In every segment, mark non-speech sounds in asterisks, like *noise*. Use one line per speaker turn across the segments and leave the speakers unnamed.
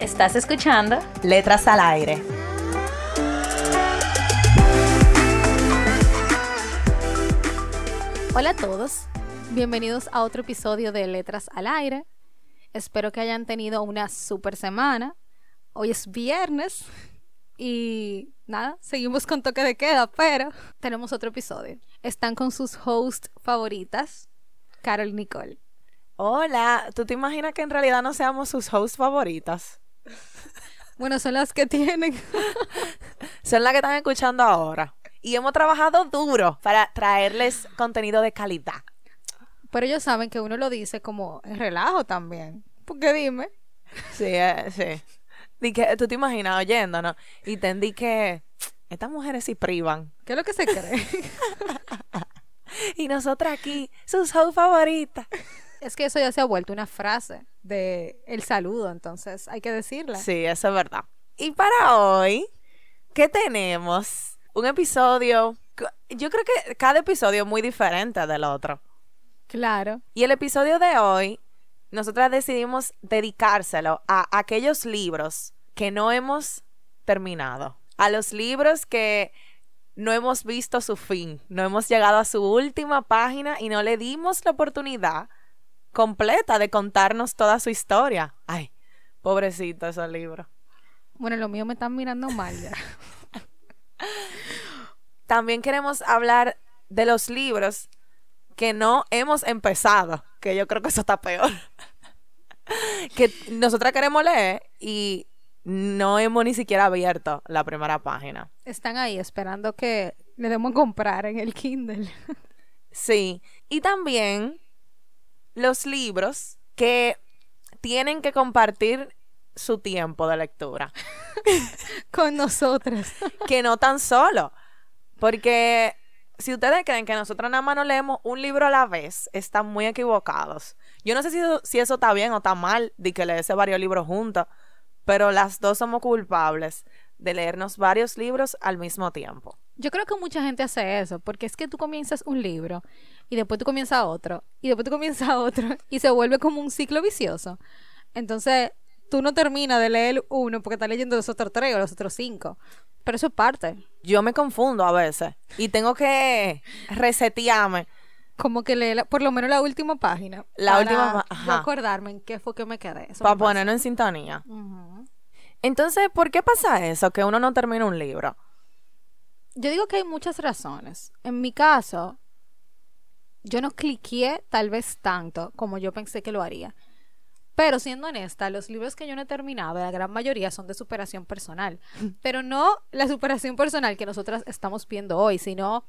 ¿Estás escuchando?
Letras al aire.
Hola a todos, bienvenidos a otro episodio de Letras al Aire. Espero que hayan tenido una super semana. Hoy es viernes y nada, seguimos con toque de queda, pero tenemos otro episodio. Están con sus hosts favoritas, Carol y Nicole.
Hola, ¿tú te imaginas que en realidad no seamos sus hosts favoritas?
Bueno, son las que tienen. *laughs*
son las que están escuchando ahora. Y hemos trabajado duro para traerles contenido de calidad.
Pero ellos saben que uno lo dice como en relajo también. Porque dime.
Sí, eh, sí. Di que, tú te imaginas oyendo, ¿no? Y entendí que estas mujeres sí privan.
¿Qué es lo que se cree? *laughs*
y nosotras aquí, sus hosts favoritas.
Es que eso ya se ha vuelto una frase de el saludo, entonces hay que decirla.
Sí, eso es verdad. Y para hoy, ¿qué tenemos? Un episodio, yo creo que cada episodio es muy diferente del otro.
Claro.
Y el episodio de hoy, nosotras decidimos dedicárselo a aquellos libros que no hemos terminado. A los libros que no hemos visto su fin, no hemos llegado a su última página y no le dimos la oportunidad completa de contarnos toda su historia. Ay, pobrecito ese libro.
Bueno, lo mío me están mirando mal ya. *laughs*
También queremos hablar de los libros que no hemos empezado, que yo creo que eso está peor. *laughs* que nosotras queremos leer y no hemos ni siquiera abierto la primera página.
Están ahí esperando que le demos a comprar en el Kindle. *laughs*
sí, y también los libros que tienen que compartir su tiempo de lectura. *laughs*
Con nosotras. *laughs*
que no tan solo. Porque si ustedes creen que nosotros nada más no leemos un libro a la vez, están muy equivocados. Yo no sé si, si eso está bien o está mal de que leese varios libros juntos, pero las dos somos culpables de leernos varios libros al mismo tiempo.
Yo creo que mucha gente hace eso, porque es que tú comienzas un libro y después tú comienzas otro y después tú comienzas *laughs* otro y se vuelve como un ciclo vicioso. Entonces, tú no terminas de leer uno porque estás leyendo los otros tres o los otros cinco. Pero eso es parte.
Yo me confundo a veces y tengo que resetearme.
Como que leer por lo menos la última página.
La última
página. acordarme en qué fue que me quedé.
para ponerlo en sintonía. Entonces, ¿por qué pasa eso? Que uno no termina un libro.
Yo digo que hay muchas razones. En mi caso, yo no cliqué tal vez tanto como yo pensé que lo haría. Pero siendo honesta, los libros que yo no he terminado, la gran mayoría son de superación personal. *laughs* Pero no la superación personal que nosotras estamos viendo hoy, sino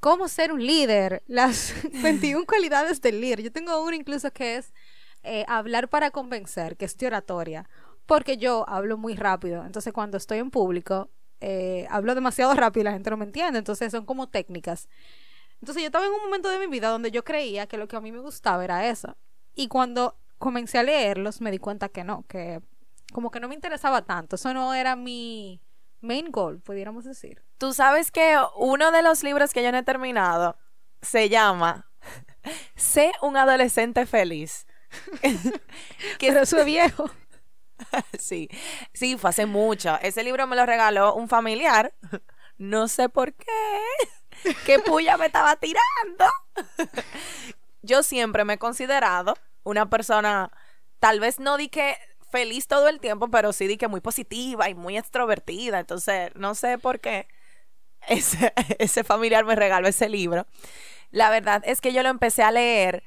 cómo ser un líder, las *laughs* 21 cualidades del líder. Yo tengo uno incluso que es eh, hablar para convencer, que es de oratoria, porque yo hablo muy rápido. Entonces cuando estoy en público, eh, hablo demasiado rápido y la gente no me entiende. Entonces son como técnicas. Entonces yo estaba en un momento de mi vida donde yo creía que lo que a mí me gustaba era eso. Y cuando comencé a leerlos, me di cuenta que no, que como que no me interesaba tanto. Eso no era mi main goal, pudiéramos decir.
Tú sabes que uno de los libros que yo no he terminado se llama *laughs* Sé un adolescente feliz. *laughs*
que eso es viejo. *laughs*
sí, sí, fue hace mucho. Ese libro me lo regaló un familiar. No sé por qué. *laughs* ¿Qué puya me estaba tirando? *laughs* yo siempre me he considerado una persona, tal vez no di que feliz todo el tiempo, pero sí di que muy positiva y muy extrovertida. Entonces, no sé por qué ese, *laughs* ese familiar me regaló ese libro. La verdad es que yo lo empecé a leer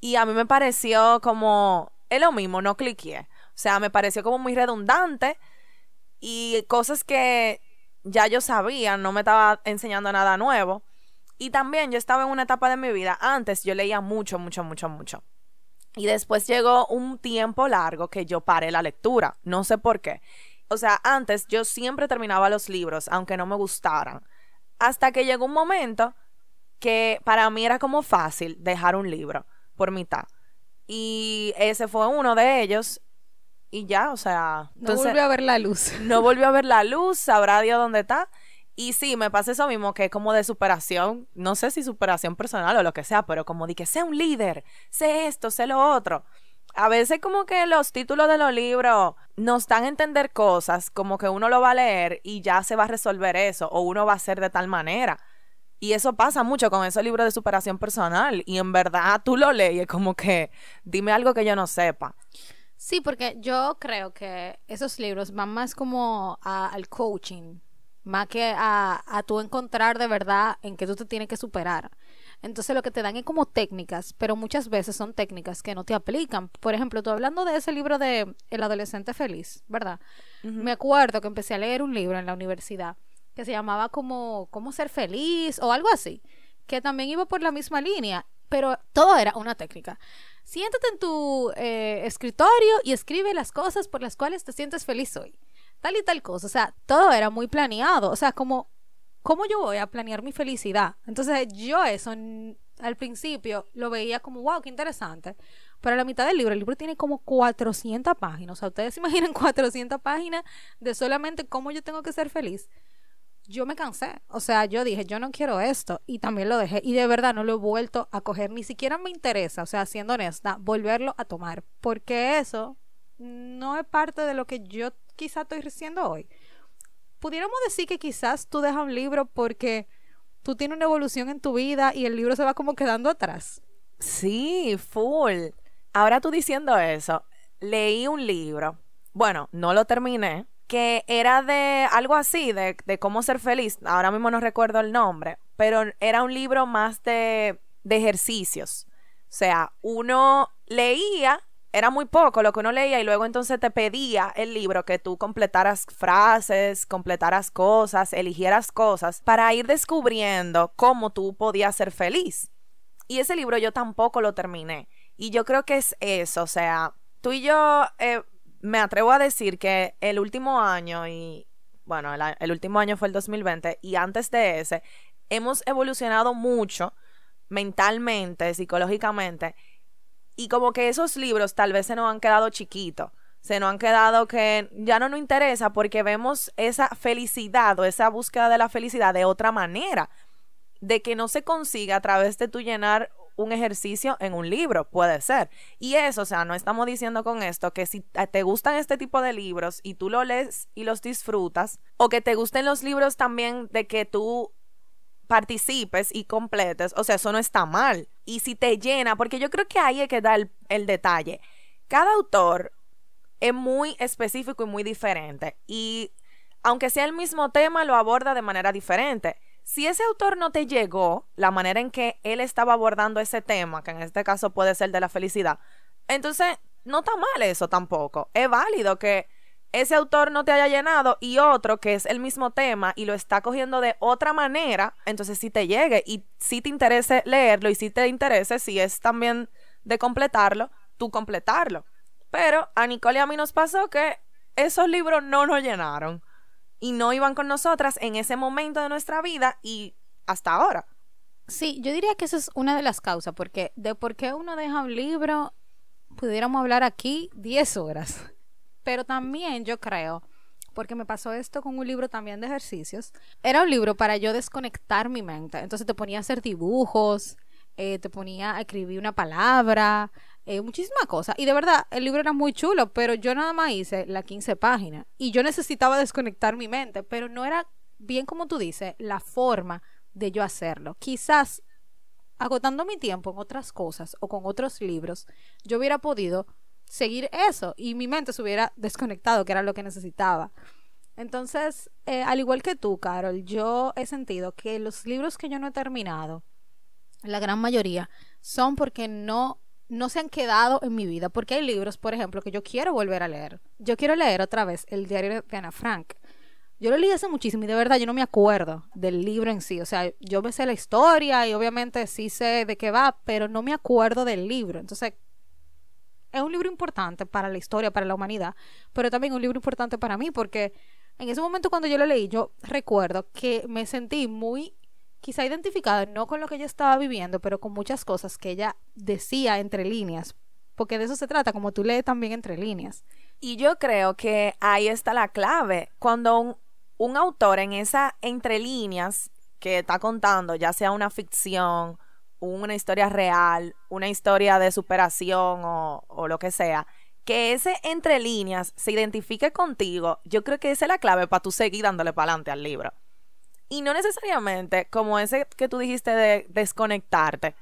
y a mí me pareció como, es lo mismo, no cliqué. O sea, me pareció como muy redundante y cosas que ya yo sabía, no me estaba enseñando nada nuevo. Y también yo estaba en una etapa de mi vida, antes yo leía mucho, mucho, mucho, mucho. Y después llegó un tiempo largo que yo paré la lectura. No sé por qué. O sea, antes yo siempre terminaba los libros, aunque no me gustaran. Hasta que llegó un momento que para mí era como fácil dejar un libro por mitad. Y ese fue uno de ellos. Y ya, o sea.
No volvió a ver la luz. *laughs*
No volvió a ver la luz, sabrá Dios dónde está. Y sí, me pasa eso mismo, que es como de superación, no sé si superación personal o lo que sea, pero como de que sea un líder, sé esto, sé lo otro. A veces como que los títulos de los libros nos dan a entender cosas, como que uno lo va a leer y ya se va a resolver eso, o uno va a ser de tal manera. Y eso pasa mucho con esos libros de superación personal. Y en verdad tú lo lees como que dime algo que yo no sepa.
Sí, porque yo creo que esos libros van más como al coaching más que a, a tú encontrar de verdad en qué tú te tienes que superar. Entonces lo que te dan es como técnicas, pero muchas veces son técnicas que no te aplican. Por ejemplo, tú hablando de ese libro de El adolescente feliz, ¿verdad? Me acuerdo que empecé a leer un libro en la universidad que se llamaba como Cómo ser feliz o algo así, que también iba por la misma línea, pero todo era una técnica. Siéntate en tu eh, escritorio y escribe las cosas por las cuales te sientes feliz hoy tal y tal cosa. O sea, todo era muy planeado. O sea, como, ¿cómo yo voy a planear mi felicidad? Entonces, yo eso al principio lo veía como, wow, qué interesante. Pero a la mitad del libro, el libro tiene como 400 páginas. O sea, ustedes se *laughs* imaginan 400 páginas de solamente cómo yo tengo que ser feliz. Yo me cansé. O sea, yo dije, yo no quiero esto. Y también lo dejé. Y de verdad no lo he vuelto a coger. Ni siquiera me interesa, o sea, siendo honesta, volverlo a tomar. Porque eso no es parte de lo que yo quizás estoy diciendo hoy. Pudiéramos decir que quizás tú dejas un libro porque tú tienes una evolución en tu vida y el libro se va como quedando atrás.
Sí, full. Ahora tú diciendo eso, leí un libro, bueno, no lo terminé, que era de algo así, de, de cómo ser feliz. Ahora mismo no recuerdo el nombre, pero era un libro más de, de ejercicios. O sea, uno leía era muy poco lo que uno leía y luego entonces te pedía el libro que tú completaras frases, completaras cosas, eligieras cosas para ir descubriendo cómo tú podías ser feliz. Y ese libro yo tampoco lo terminé. Y yo creo que es eso, o sea, tú y yo eh, me atrevo a decir que el último año y, bueno, el, último año fue el 2020 y antes de ese, hemos evolucionado mucho mentalmente, psicológicamente y como que esos libros tal vez se nos han quedado chiquitos, se nos han quedado que ya no nos interesa porque vemos esa felicidad o esa búsqueda de la felicidad de otra manera, de que no se consiga a través de tu llenar un ejercicio en un libro, puede ser. Y eso, o sea, no estamos diciendo con esto que si te gustan este tipo de libros y tú lo lees y los disfrutas, o que te gusten los libros también de que tú participes y completes, o sea, eso no está mal. Y si te llena, porque yo creo que ahí hay que dar el, detalle. Cada autor es muy específico y muy diferente. Y aunque sea el mismo tema, lo aborda de manera diferente. Si ese autor no te llegó, la manera en que él estaba abordando ese tema, que en este caso puede ser de la felicidad, entonces no está mal eso tampoco. Es válido que ese autor no te haya llenado y otro que es el mismo tema y lo está cogiendo de otra manera, entonces si te llegue y si te interese leerlo y si te interese, si es también de completarlo, tú completarlo. Pero a Nicole y a mí nos pasó que esos libros no nos llenaron y no iban con nosotras en ese momento de nuestra vida y hasta ahora.
Sí, yo diría que esa es una de las causas, porque de por qué uno deja un libro, pudiéramos hablar aquí 10 horas. Pero también yo creo, porque me pasó esto con un libro también de ejercicios, era un libro para yo desconectar mi mente. Entonces te ponía a hacer dibujos, eh, te ponía a escribir una palabra, eh, muchísimas cosas. Y de verdad, el libro era muy chulo, pero yo nada más hice las 15 páginas. Y yo necesitaba desconectar mi mente, pero no era bien como tú dices, la forma de yo hacerlo. Quizás agotando mi tiempo en otras cosas o con otros libros, yo hubiera podido seguir eso y mi mente se hubiera desconectado, que era lo que necesitaba. Entonces, eh, al igual que tú, Carol, yo he sentido que los libros que yo no he terminado, la gran mayoría, son porque no, no se han quedado en mi vida. Porque hay libros, por ejemplo, que yo quiero volver a leer. Yo quiero leer otra vez el diario de Ana Frank. Yo lo leí hace muchísimo y de verdad yo no me acuerdo del libro en sí. O sea, yo me sé la historia y obviamente sí sé de qué va, pero no me acuerdo del libro. Entonces, es un libro importante para la historia, para la humanidad, pero también un libro importante para mí porque en ese momento cuando yo lo leí, yo recuerdo que me sentí muy quizá identificada, no con lo que ella estaba viviendo, pero con muchas cosas que ella decía entre líneas, porque de eso se trata, como tú lees también entre líneas.
Y yo creo que ahí está la clave, cuando un, autor en esa entre líneas que está contando, ya sea una ficción, una historia real, una historia de superación o, o lo que sea, que ese entre líneas se identifique contigo, yo creo que esa es la clave para tú seguir dándole para adelante al libro. Y no necesariamente como ese que tú dijiste de desconectarte.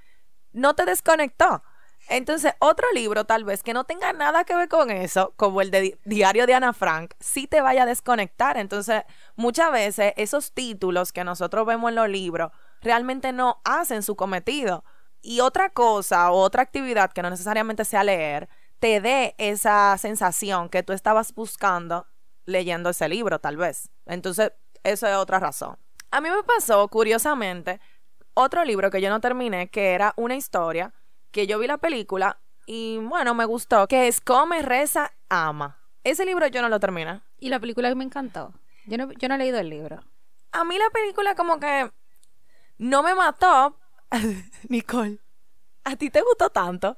No te desconectó. Entonces, otro libro tal vez que no tenga nada que ver con eso, como el de Diario de Ana Frank, sí te vaya a desconectar. Entonces, muchas veces esos títulos que nosotros vemos en los libros realmente no hacen su cometido. Y otra cosa o otra actividad que no necesariamente sea leer, te dé esa sensación que tú estabas buscando leyendo ese libro, tal vez. Entonces, eso es otra razón. A mí me pasó, curiosamente, otro libro que yo no terminé, que era una historia, que yo vi la película y bueno, me gustó, que es Come, Reza, Ama. Ese libro yo no lo terminé.
Y la película me encantó. Yo no, yo no he leído el libro.
A mí la película como que no me mató. *laughs* Nicole, ¿a ti te gustó tanto?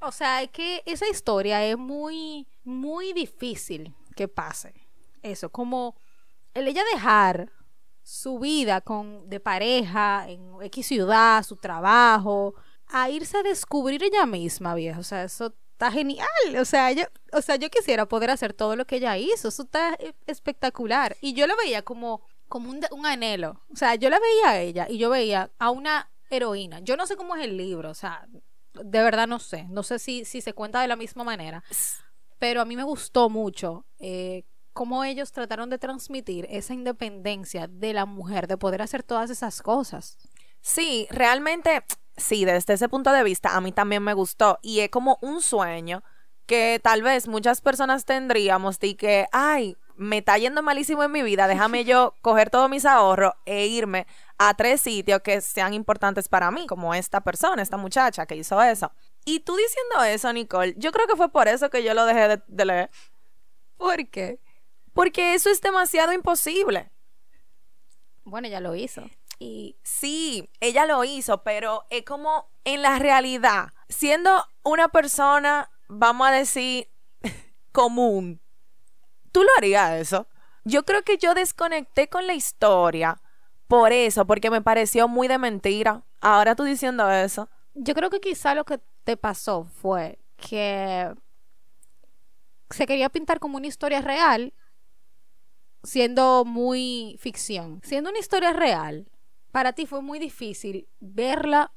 O sea, es que esa historia es muy, muy difícil que pase. Eso, como el ella dejar su vida con, de pareja en X ciudad, su trabajo, a irse a descubrir ella misma, viejo. O sea, eso está genial. O sea, yo, o sea, yo quisiera poder hacer todo lo que ella hizo. Eso está e, espectacular. Y yo lo veía como, como un, un anhelo. O sea, yo la veía a ella y yo veía a una heroína. Yo no sé cómo es el libro, o sea, de verdad no sé. No sé si, si se cuenta de la misma manera. Pero a mí me gustó mucho eh, cómo ellos trataron de transmitir esa independencia de la mujer, de poder hacer todas esas cosas.
Sí, realmente, sí, desde ese punto de vista a mí también me gustó y es como un sueño que tal vez muchas personas tendríamos de que, ay, me está yendo malísimo en mi vida, déjame yo *laughs* coger todos mis ahorros e irme a tres sitios que sean importantes para mí, como esta persona, esta muchacha que hizo eso. Y tú diciendo eso, Nicole, yo creo que fue por eso que yo lo dejé de, de leer.
¿Por qué?
Porque eso es demasiado imposible.
Bueno, ella lo hizo.
Y sí, ella lo hizo, pero es como en la realidad, siendo una persona, vamos a decir, *laughs* común, ¿tú lo harías eso? Yo creo que yo desconecté con la historia por eso, porque me pareció muy de mentira. Ahora tú diciendo eso.
Yo creo que quizá lo que te pasó fue que se quería pintar como una historia real siendo muy ficción. Siendo una historia real, para ti fue muy difícil verla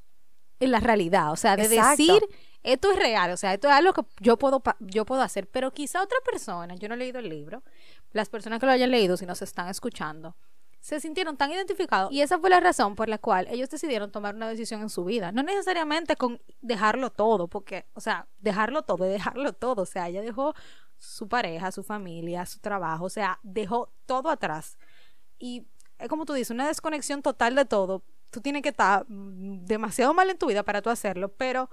en la realidad, o sea, de decir esto es real, o sea, esto es algo que yo puedo yo puedo hacer, pero quizá otra persona, yo no he leído el libro, las personas que lo hayan leído si nos están escuchando, se sintieron tan identificados y esa fue la razón por la cual ellos decidieron tomar una decisión en su vida, no necesariamente con dejarlo todo, porque, o sea, dejarlo todo, dejarlo todo, o sea, ella dejó su pareja, su familia, su trabajo, o sea, dejó todo atrás. Y es como tú dices, una desconexión total de todo. Tú tienes que estar demasiado mal en tu vida para tú hacerlo, pero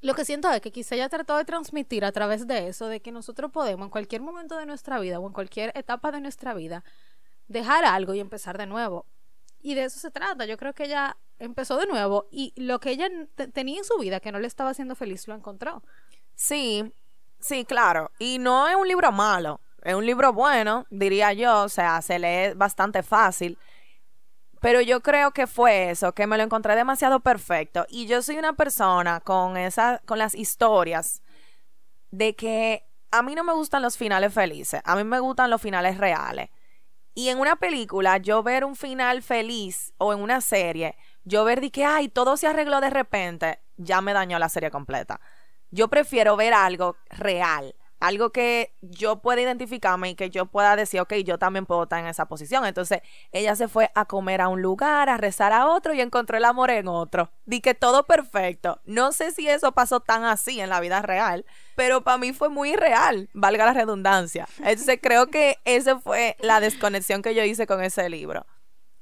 lo que siento es que quizá ella trató de transmitir a través de eso, de que nosotros podemos en cualquier momento de nuestra vida o en cualquier etapa de nuestra vida dejar algo y empezar de nuevo. Y de eso se trata. Yo creo que ella empezó de nuevo y lo que ella tenía en su vida que no le estaba haciendo feliz lo encontró.
Sí, Sí, claro. Y no es un libro malo. Es un libro bueno, diría yo. O sea, se lee bastante fácil. Pero yo creo que fue eso, que me lo encontré demasiado perfecto. Y yo soy una persona con esa, con las historias de que a mí no me gustan los finales felices. A mí me gustan los finales reales. Y en una película, yo ver un final feliz o en una serie, yo ver de que, ay, todo se arregló de repente, ya me dañó la serie completa. Yo prefiero ver algo real, algo que yo pueda identificarme y que yo pueda decir, ok, yo también puedo estar en esa posición. Entonces, ella se fue a comer a un lugar, a rezar a otro y encontró el amor en otro. Di que todo perfecto. No sé si eso pasó tan así en la vida real, pero para mí fue muy real, valga la redundancia. Entonces, creo que esa fue la desconexión que yo hice con ese libro.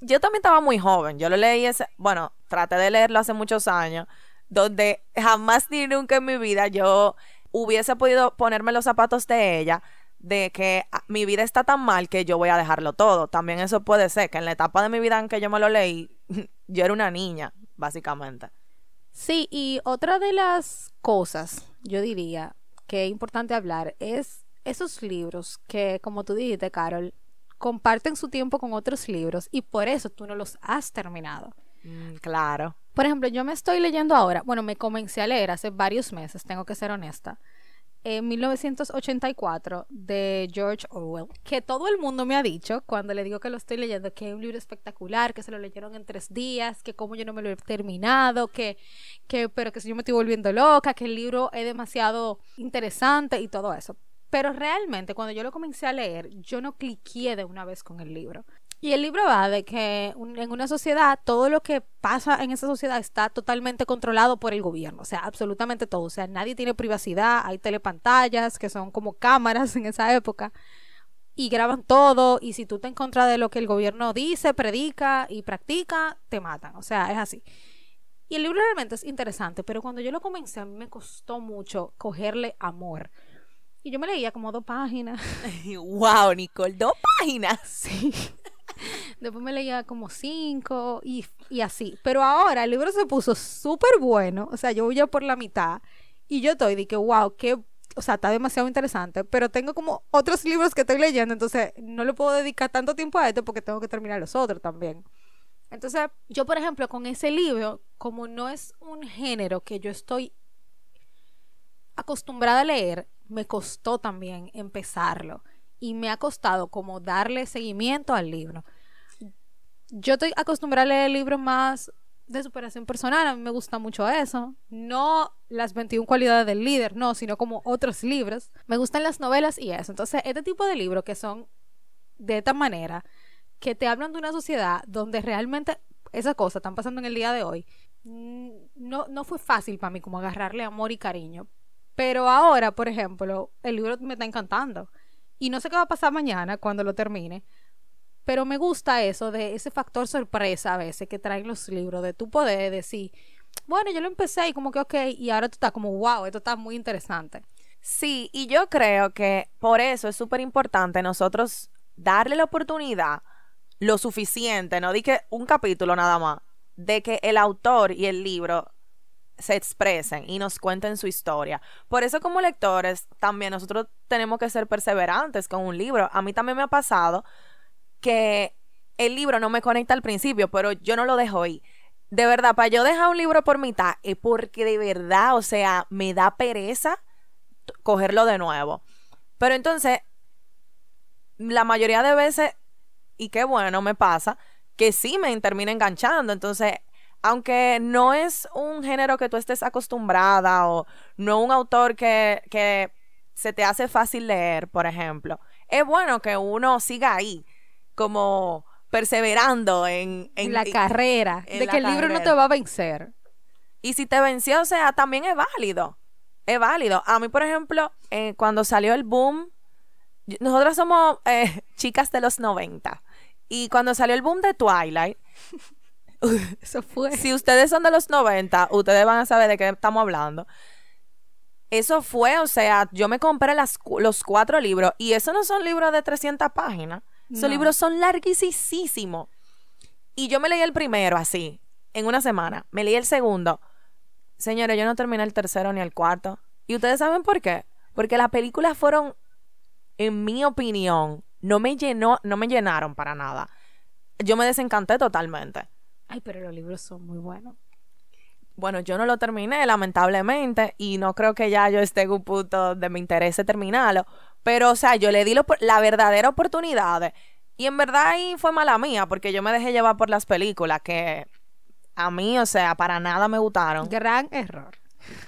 Yo también estaba muy joven. Yo lo leí ese, bueno, traté de leerlo hace muchos años donde jamás ni nunca en mi vida yo hubiese podido ponerme los zapatos de ella de que ah, mi vida está tan mal que yo voy a dejarlo todo. También eso puede ser, que en la etapa de mi vida en que yo me lo leí, *laughs* yo era una niña, básicamente.
Sí, y otra de las cosas, yo diría, que es importante hablar es esos libros que, como tú dijiste, Carol, comparten su tiempo con otros libros y por eso tú no los has terminado.
Mm, claro.
Por ejemplo, yo me estoy leyendo ahora, bueno, me comencé a leer hace varios meses, tengo que ser honesta, en 1984 de George Orwell, que todo el mundo me ha dicho cuando le digo que lo estoy leyendo, que es un libro espectacular, que se lo leyeron en tres días, que como yo no me lo he terminado, que, que pero que si yo me estoy volviendo loca, que el libro es demasiado interesante y todo eso. Pero realmente cuando yo lo comencé a leer, yo no cliqué de una vez con el libro. Y el libro va de que en una sociedad todo lo que pasa en esa sociedad está totalmente controlado por el gobierno, o sea, absolutamente todo, o sea, nadie tiene privacidad, hay telepantallas que son como cámaras *laughs* en esa época y graban todo y si tú te encuentras de lo que el gobierno dice, predica y practica, te matan, o sea, es así. Y el libro realmente es interesante, pero cuando yo lo comencé a mí me costó mucho cogerle amor. Y yo me leía como dos páginas. *laughs*
wow, Nicole, dos páginas. *laughs*
Sí. *laughs* Después me leía como cinco y, así. Pero ahora el libro se puso súper bueno. O sea, yo voy ya por la mitad. Y yo estoy de que, wow, qué o sea, está demasiado interesante, pero tengo como otros libros que estoy leyendo, entonces no le puedo dedicar tanto tiempo a este porque tengo que terminar los otros también. Entonces, yo, por ejemplo, con ese libro, como no es un género que yo estoy acostumbrada a leer, me costó también empezarlo y me ha costado como darle seguimiento al libro. Yo estoy acostumbrada a leer libros más de superación personal, a mí me gusta mucho eso. No las 21 cualidades del líder, no, sino como otros libros. Me gustan las novelas y eso. Entonces, este tipo de libros que son de esta manera, que te hablan de una sociedad donde realmente esas cosas están pasando en el día de hoy, mm, no, no fue fácil para mí como agarrarle amor y cariño. Pero ahora, por ejemplo, el libro me está encantando. Y no sé qué va a pasar mañana cuando lo termine. Pero me gusta eso de ese factor sorpresa a veces que traen los libros, de tu poder decir, bueno, yo lo empecé y como que ok, y ahora tú estás como, wow, esto está muy interesante.
Sí, y yo creo que por eso es súper importante nosotros darle la oportunidad lo suficiente, no di que un capítulo nada más, de que el autor y el libro se expresen y nos cuenten su historia. Por eso como lectores también nosotros tenemos que ser perseverantes con un libro. A mí también me ha pasado que el libro no me conecta al principio, pero yo no lo dejo ahí. De verdad, para yo dejar un libro por mitad es porque de verdad, o sea, me da pereza cogerlo de nuevo. Pero entonces, la mayoría de veces, y qué bueno, me pasa, que sí me termina enganchando. Entonces, aunque no es un género que tú estés acostumbrada o no un autor que, que se te hace fácil leer, por ejemplo, es bueno que uno siga ahí, como perseverando en,
en la carrera, de que el libro no te va a vencer.
Y si te venció, o sea, también es válido. Es válido. A mí, por ejemplo, eh, cuando salió el boom, nosotros somos eh, *laughs* chicas de los 90. Y cuando salió el boom de Twilight, *laughs*
Eso fue.
Si ustedes son de los 90, ustedes van a saber de qué estamos hablando. Eso fue, o sea, yo me compré las, los cuatro libros y esos no son libros de 300 páginas. Esos libros son larguísimos. Y yo me leí el primero así, en una semana. Me leí el segundo. Señores, yo no terminé el tercero ni el cuarto. ¿Y ustedes saben por qué? Porque las películas fueron, en mi opinión, no me llenó, no me llenaron para nada. Yo me desencanté totalmente.
Ay, pero los libros son muy buenos.
Bueno, yo no lo terminé, lamentablemente, y no creo que ya yo esté en un punto de me interese terminarlo. Pero, o sea, yo le di la verdadera oportunidad. Y en verdad ahí fue mala mía, porque yo me dejé llevar por las películas que a mí, o sea, para nada me gustaron.
Gran error.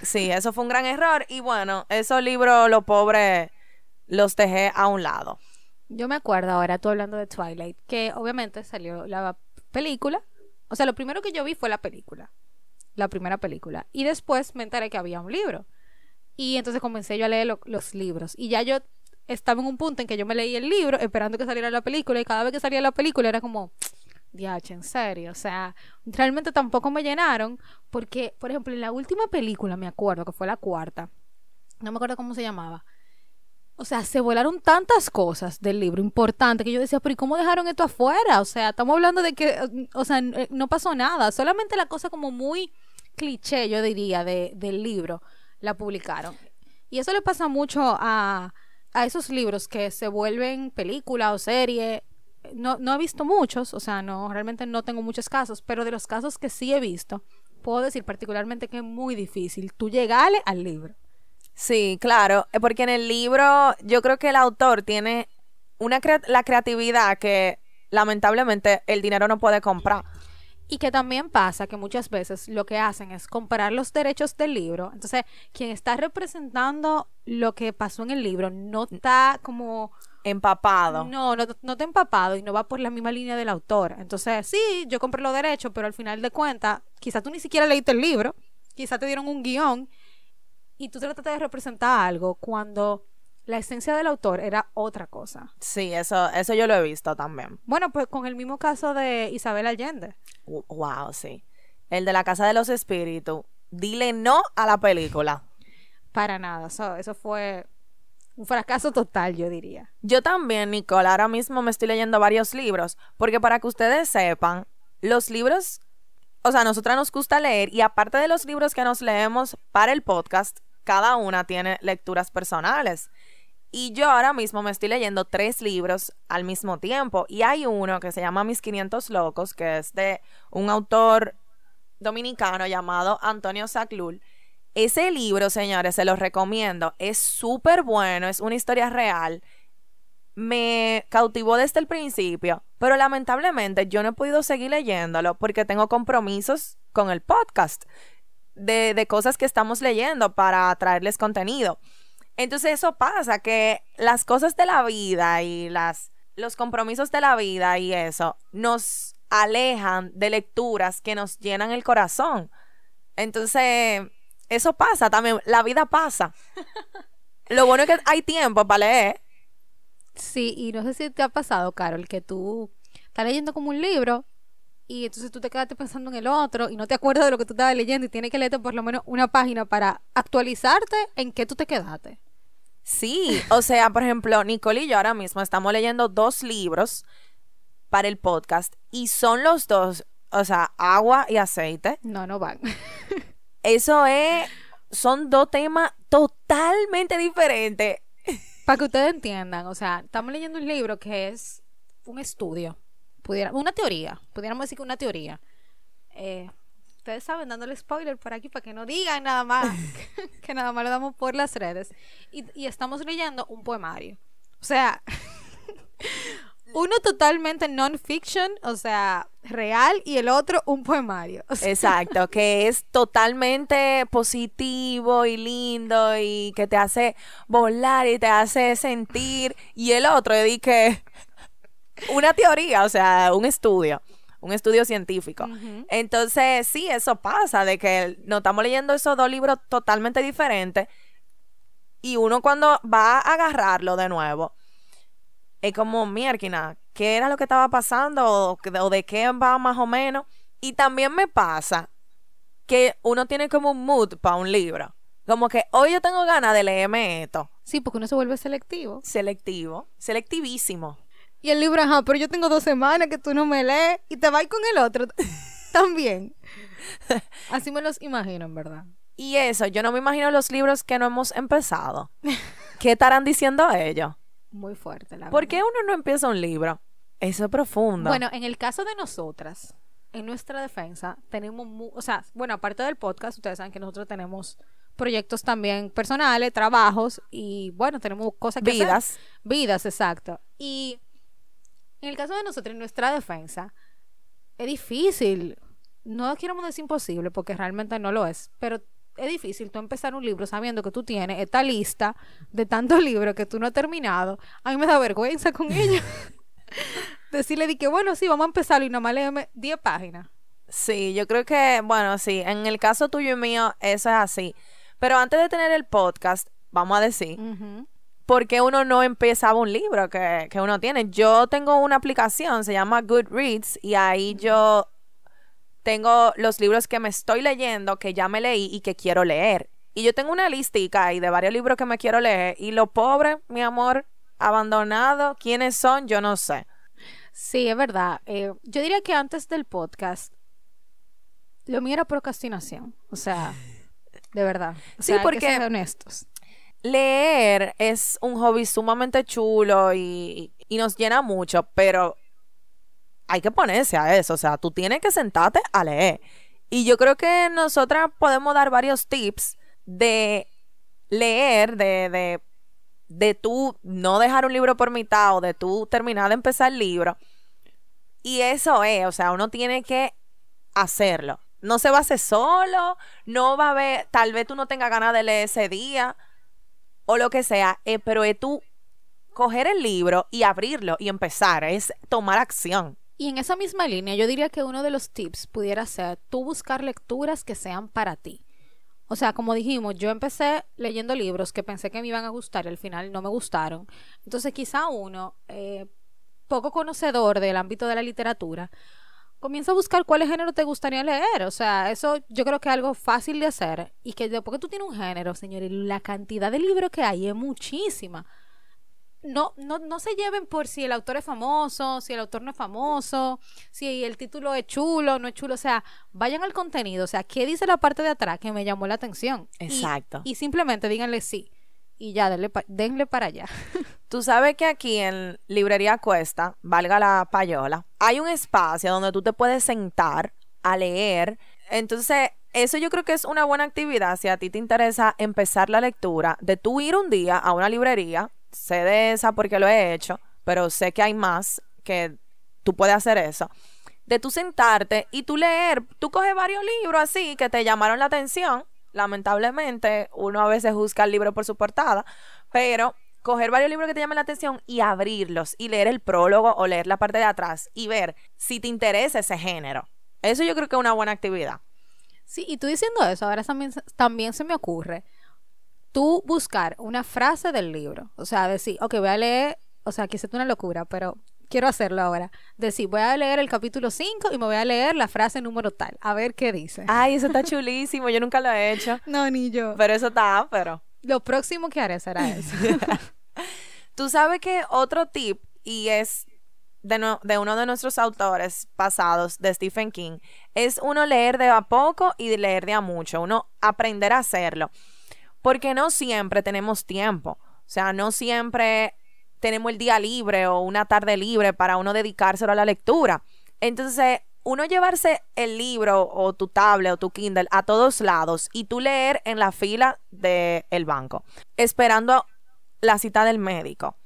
Sí, eso fue un gran error. Y bueno, esos libros, los pobres, los dejé a un lado.
Yo me acuerdo ahora, tú hablando de Twilight, que obviamente salió la película o sea, lo primero que yo vi fue la película. La primera película. Y después me enteré que había un libro. Y entonces comencé yo a leer los libros. Y ya yo estaba en un punto en que yo me leí el libro esperando que saliera la película. Y cada vez que salía la película era como, diache, en serio. O sea, realmente tampoco me llenaron porque, por ejemplo, en la última película, me acuerdo que fue la cuarta, no me acuerdo cómo se llamaba. O sea, se volaron tantas cosas del libro importantes que yo decía, pero ¿y cómo dejaron esto afuera? O sea, estamos hablando de que, o sea, eh, no pasó nada, solamente la cosa como muy cliché, yo diría, de, del libro, la publicaron. Y eso le pasa mucho a, a esos libros que se vuelven película o serie. No, no he visto muchos, o sea, no, realmente no tengo muchos casos, pero de los casos que sí he visto, puedo decir particularmente que es muy difícil tú llegarle al libro.
Sí, claro, eh, porque en el libro yo creo que el autor tiene una la creatividad que lamentablemente el dinero no puede comprar.
Y que también pasa que muchas veces lo que hacen es comprar los derechos del libro. Entonces, quien está representando lo que pasó en el libro no está como
empapado.
No, no, no está empapado y no va por la misma línea del autor. Entonces, sí, yo compré los derechos, pero al final de cuentas, quizás tú ni siquiera leíste el libro, quizás te dieron un guion y tú trataste de representar algo cuando la esencia del autor era otra cosa.
Sí, eso, eso yo lo he visto también.
Bueno, pues con el mismo caso de Isabel Allende.
Wow, sí. El de la Casa de los Espíritus. Dile no a la película.
Para nada, eso, eso fue un fracaso total, yo diría.
Yo también, Nicole, ahora mismo me estoy leyendo varios libros, porque para que ustedes sepan, los libros, o sea, a nosotras nos gusta leer y aparte de los libros que nos leemos para el podcast, cada una tiene lecturas personales. Y yo ahora mismo me estoy leyendo tres libros al mismo tiempo. Y hay uno que se llama Mis 500 Locos, que es de un autor dominicano llamado Antonio Saclul. Ese libro, señores, se los recomiendo. Es súper bueno, es una historia real. Me cautivó desde el principio, pero lamentablemente yo no he podido seguir leyéndolo porque tengo compromisos con el podcast de, cosas que estamos leyendo para traerles contenido. Entonces eso pasa, que las cosas de la vida y las, los compromisos de la vida y eso nos alejan de lecturas que nos llenan el corazón. Entonces, eso pasa también, la vida pasa. Lo bueno es que hay tiempo para leer.
Sí, y no sé si te ha pasado, Carol, que tú estás leyendo como un libro y entonces tú te quedaste pensando en el otro y no te acuerdas de lo que tú estabas leyendo y tienes que leerte por lo menos una página para actualizarte en qué tú te quedaste.
Sí, o sea, por ejemplo, Nicole y yo ahora mismo estamos leyendo dos libros para el podcast y son los dos, o sea, agua y aceite.
No, no van. *laughs*
Eso es, son dos temas totalmente diferentes.
Para que ustedes entiendan, o sea, estamos leyendo un libro que es un estudio pudiera, una teoría, pudiéramos decir que una teoría. Eh, ustedes saben, dándole spoiler por aquí para que no digan nada más, *laughs* *laughs* que, nada más lo damos por las redes. Y, y estamos leyendo un poemario. O sea, *laughs* uno totalmente non-fiction, o sea, real, y el otro un poemario.
Exacto, que es totalmente positivo y lindo y que te hace volar y te hace sentir. Y el otro, de que una teoría, o sea, un estudio, un estudio científico. Entonces, sí, eso pasa, de que nos estamos leyendo esos dos libros totalmente diferentes y uno cuando va a agarrarlo de nuevo, es como, mierda, ¿qué era lo que estaba pasando? O, de qué va más o menos? Y también me pasa que uno tiene como un mood para un libro. Como que hoy yo tengo ganas de leerme esto.
Sí, porque uno se vuelve selectivo.
Selectivo. Selectivísimo.
Y el libro, ajá, pero yo tengo dos semanas que tú no me lees y te vas con el otro *laughs* también. Así me los imagino, en verdad.
Y eso, yo no me imagino los libros que no hemos empezado. *laughs* ¿Qué estarán diciendo ellos?
Muy fuerte, la
¿Por qué uno no empieza un libro? Eso es profundo.
Bueno, en el caso de nosotras, en nuestra defensa, tenemos, o sea, bueno, aparte del podcast, ustedes saben que nosotros tenemos proyectos también personales, trabajos y bueno, tenemos cosas que
Vidas.
Vidas, exacto. Y en el caso de nosotros, en nuestra defensa, es difícil. No queremos decir imposible, porque realmente no lo es, pero es difícil tú empezar un libro sabiendo que tú tienes esta lista de tantos *laughs* libros que tú no has terminado. A mí me da vergüenza con *laughs* ellos. Decirle di que bueno, sí, vamos a empezarlo y nomás léeme 10 páginas.
Sí, yo creo que, bueno, sí, en el caso tuyo y mío, eso es así. Pero antes de tener el podcast, vamos a decir qué uno no empezaba un libro que, que uno tiene. Yo tengo una aplicación, se llama Goodreads, y ahí yo tengo los libros que me estoy leyendo, que ya me leí y que quiero leer. Y yo tengo una listica ahí de varios libros que me quiero leer. Y lo pobre, mi amor, abandonado, ¿quiénes son? Yo no sé.
Sí, es verdad. Eh, yo diría que antes del podcast, lo mío era procrastinación. O sea, de verdad. O
Sí,
sea, hay que
porque-
ser honestos.
Leer es un hobby sumamente chulo y, y nos llena mucho, pero hay que ponerse a eso. O sea, tú tienes que sentarte a leer. Y yo creo que nosotras podemos dar varios tips de leer, de, de, de tú no dejar un libro por mitad o de tú terminar de empezar el libro. Y eso es, o sea, uno tiene que hacerlo. No se va a hacer solo, no va a haber, tal vez tú no tengas ganas de leer ese día o lo que sea, eh, pero es tú coger el libro y abrirlo y empezar, es tomar acción.
Y en esa misma línea, yo diría que uno de los tips pudiera ser tú buscar lecturas que sean para ti. O sea, como dijimos, yo empecé leyendo libros que pensé que me iban a gustar y al final no me gustaron. Entonces, quizá uno, eh, poco conocedor del ámbito de la literatura, comienza a buscar cuáles géneros te gustaría leer. O sea, eso yo creo que es algo fácil de hacer y que después que tú tienes un género, señores, la cantidad de libros que hay es muchísima no, no, no se lleven por si el autor es famoso, si el autor no es famoso, si el título es chulo, no es chulo. O sea, vayan al contenido. O sea, ¿qué dice la parte de atrás que me llamó la atención? Y-
Exacto.
Y, simplemente díganle sí. Y ya, denle, pa- denle para allá. *laughs*
Tú sabes que aquí en Librería Cuesta, valga la payola, hay un espacio donde tú te puedes sentar a leer. Entonces, eso yo creo que es una buena actividad si a ti te interesa empezar la lectura, de tú ir un día a una librería, sé de esa porque lo he hecho, pero sé que hay más que tú puedes hacer eso. De tú sentarte y tú leer, tú coges varios libros así que te llamaron la atención. Lamentablemente, uno a veces juzga el libro por su portada, pero coger varios libros que te llamen la atención y abrirlos y leer el prólogo o leer la parte de atrás y ver si te interesa ese género. Eso yo creo que es una buena actividad.
Sí, y tú diciendo eso, ahora también, se- también se me ocurre tú buscar una frase del libro. O sea, decir, ok, voy a leer, o sea, quizás es una locura, pero quiero hacerlo ahora. Decir, voy a leer el capítulo 5 y me voy a leer la frase número tal, a ver qué dice.
Ay, eso está *laughs* chulísimo. Yo nunca lo he hecho.
No, ni yo.
Pero eso está, pero.
Lo próximo que haré será eso. *laughs*
Tú sabes que otro tip, y es de, no- de uno de nuestros autores pasados, de Stephen King, es uno leer de a poco y leer de a mucho. Uno aprender a hacerlo. Porque no siempre tenemos tiempo. O sea, no siempre tenemos el día libre o una tarde libre para uno dedicárselo a la lectura. Entonces, uno llevarse el libro o tu tablet o tu Kindle a todos lados y tú leer en la fila del banco, esperando la cita del médico.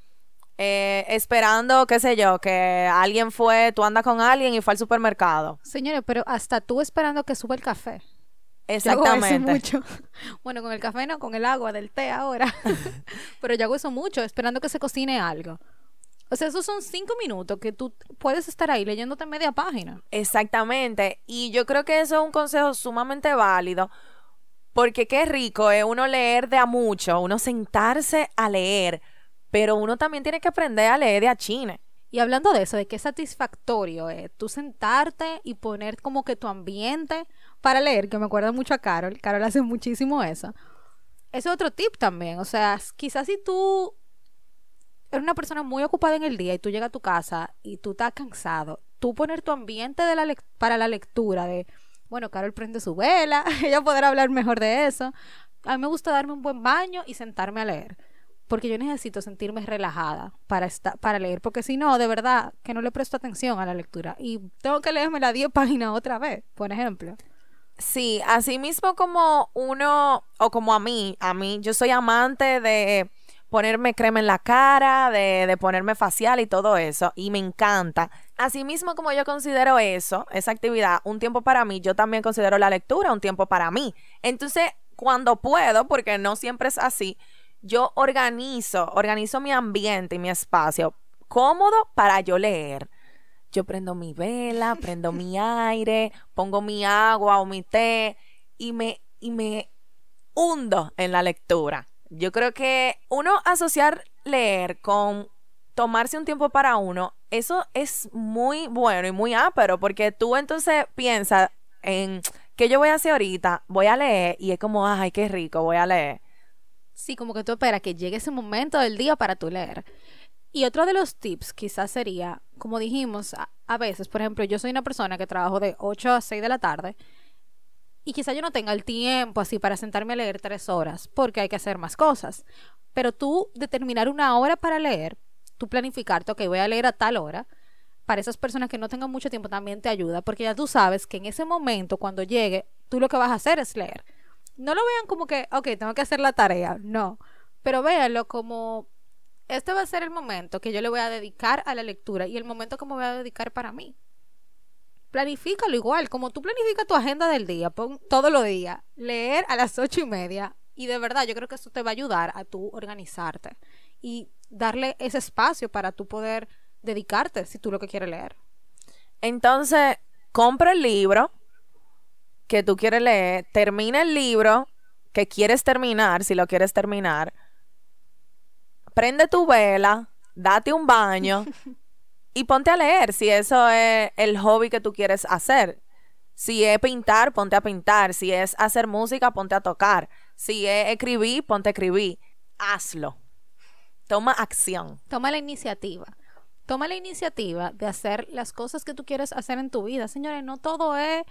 Eh, esperando, qué sé yo, que alguien fue, tú andas con alguien y fue al supermercado.
Señores, pero hasta tú esperando que suba el café. Yo hago eso
Exactamente. *laughs*
mucho. Bueno, con el café no, con el agua del té ahora. *laughs* Pero yo hago eso mucho, esperando que se cocine algo. O sea, esos son cinco minutos que tú puedes estar ahí leyéndote media página.
Exactamente. Y yo creo que eso es un consejo sumamente válido. Porque qué rico es uno leer de a mucho, uno sentarse a leer. Pero uno también tiene que aprender a leer de a chine.
Y hablando de eso, de qué satisfactorio es tú sentarte y poner como que tu ambiente para leer, que me acuerda mucho a Carol. Carol hace muchísimo eso. Es otro tip también. O sea, quizás si tú eres una persona muy ocupada en el día y tú llegas a tu casa y tú estás cansado, tú poner tu ambiente de para la lectura de, bueno, Carol prende su vela, *laughs* ella podrá hablar mejor de eso. A mí me gusta darme un buen baño y sentarme a leer porque yo necesito sentirme relajada para, esta- para leer, porque si no, de verdad, que no le presto atención a la lectura y tengo que leerme las 10 *laughs* páginas otra vez, por ejemplo.
Sí, así mismo como uno, o como a mí, a mí, yo soy amante de ponerme crema en la cara, de, de ponerme facial y todo eso, y me encanta. Así mismo como yo considero eso, esa actividad, un tiempo para mí, yo también considero la lectura un tiempo para mí. Entonces, cuando puedo, porque no siempre es así, yo organizo, organizo mi ambiente y mi espacio cómodo para yo leer. Yo prendo mi vela, prendo mi aire, pongo mi agua o mi té y me, y me hundo en la lectura. Yo creo que uno asociar leer con tomarse un tiempo para uno, eso es muy bueno y muy ápero, porque tú entonces piensas en qué yo voy a hacer ahorita, voy a leer y es como, ay, qué rico, voy a leer.
Sí, como que tú esperas que llegue ese momento del día para tú leer. Y otro de los tips quizás sería, como dijimos, a, a veces, por ejemplo, yo soy una persona que trabajo de 8 a 6 de la tarde y quizás yo no tenga el tiempo así para sentarme a leer tres horas porque hay que hacer más cosas. Pero tú determinar una hora para leer tú planificarte, ok, voy a leer a tal hora, para esas personas que no tengan mucho tiempo también te ayuda, porque ya tú sabes que en ese momento, cuando llegue, tú lo que vas a hacer es leer. No lo vean como que, ok, tengo que hacer la tarea, no, pero véanlo como, este va a ser el momento que yo le voy a dedicar a la lectura y el momento que me voy a dedicar para mí. Planifícalo igual, como tú planificas tu agenda del día, pon todos los días, leer a las ocho y media, y de verdad yo creo que eso te va a ayudar a tú organizarte y darle ese espacio para tú poder dedicarte si tú lo que quieres leer.
Entonces, compra el libro que tú quieres leer, termina el libro que quieres terminar, si lo quieres terminar, prende tu vela, date un baño *laughs* y ponte a leer si eso es el hobby que tú quieres hacer. Si es pintar, ponte a pintar. Si es hacer música, ponte a tocar. Si es escribir, ponte a escribir. Hazlo. Toma acción.
Toma la iniciativa. Toma la iniciativa de hacer las cosas que tú quieres hacer en tu vida. Señores, no todo es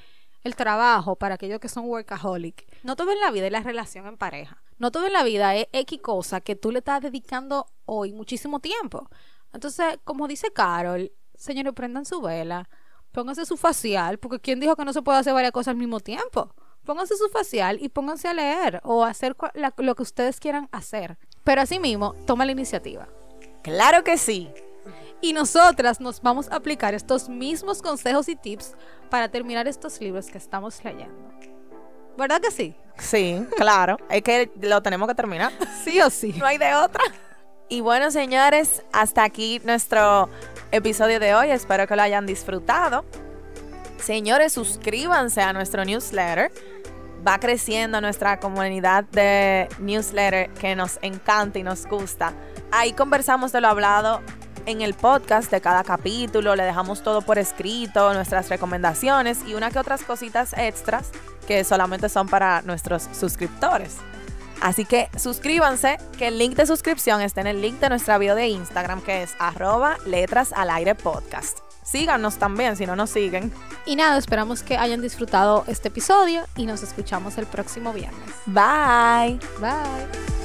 el trabajo para aquellos que son workaholic. No todo en la vida es la relación en pareja. No todo en la vida es X cosa que tú le estás dedicando hoy muchísimo tiempo. Entonces, como dice Carol, señores, prendan su vela, pónganse su facial, porque ¿quién dijo que no se puede hacer varias cosas al mismo tiempo? Pónganse su facial y pónganse a leer o hacer lo que ustedes quieran hacer. Pero asimismo, toma la iniciativa.
Claro que sí.
Y nosotras nos vamos a aplicar estos mismos consejos y tips para terminar estos libros que estamos leyendo. ¿Verdad que sí?
Sí, claro. *laughs* es que lo tenemos que terminar.
Sí o sí.
No hay de otra. Y bueno, señores, hasta aquí nuestro episodio de hoy. Espero que lo hayan disfrutado. Señores, suscríbanse a nuestro newsletter va creciendo nuestra comunidad de newsletter que nos encanta y nos gusta. Ahí conversamos de lo hablado en el podcast de cada capítulo, le dejamos todo por escrito, nuestras recomendaciones y una que otras cositas extras que solamente son para nuestros suscriptores. Así que suscríbanse, que el link de suscripción está en el link de nuestra bio de Instagram que es arroba letras al aire podcast. Síganos también si no nos siguen.
Y nada, esperamos que hayan disfrutado este episodio y nos escuchamos el próximo viernes.
Bye.
Bye.